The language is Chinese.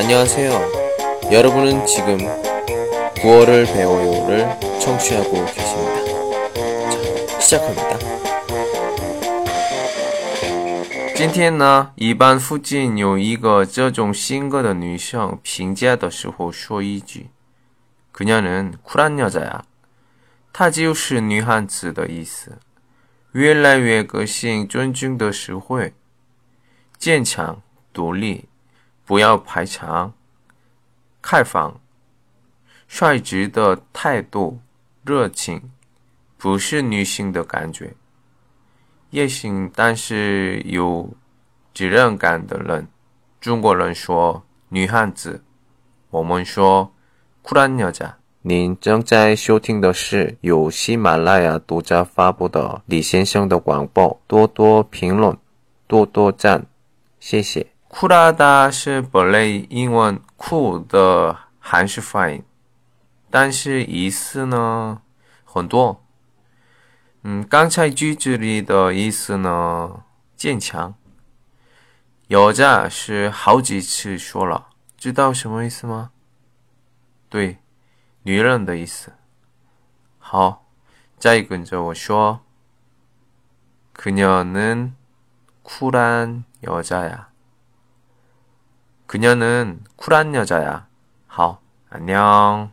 안녕하세요. 여러분은 지금 구어를 배워요를 청취하고 계십니다. 자, 시작합니다. 今天呢，一班附近有一个这种性格的女生评价的时候说一句：“그녀는쿨한여자야。”她就是女汉子的意思。越来越个性尊敬的社会，坚强独立， 不要排场，开放，率直的态度，热情，不是女性的感觉。野性但是有责任感的人，中国人说女汉子，我们说酷兰鸟家。您正在收听的是由喜马拉雅独家发布的李先生的广播，多多评论，多多赞，谢谢。酷拉达是本类英文酷的韩式发音，但是意思呢很多。嗯，刚才句子里的意思呢，坚强。有家是好几次说了，知道什么意思吗？对，女人的意思。好，再跟着我说。그녀는쿨한여자 야。 그녀는 쿨한 여자 야。 好，안녕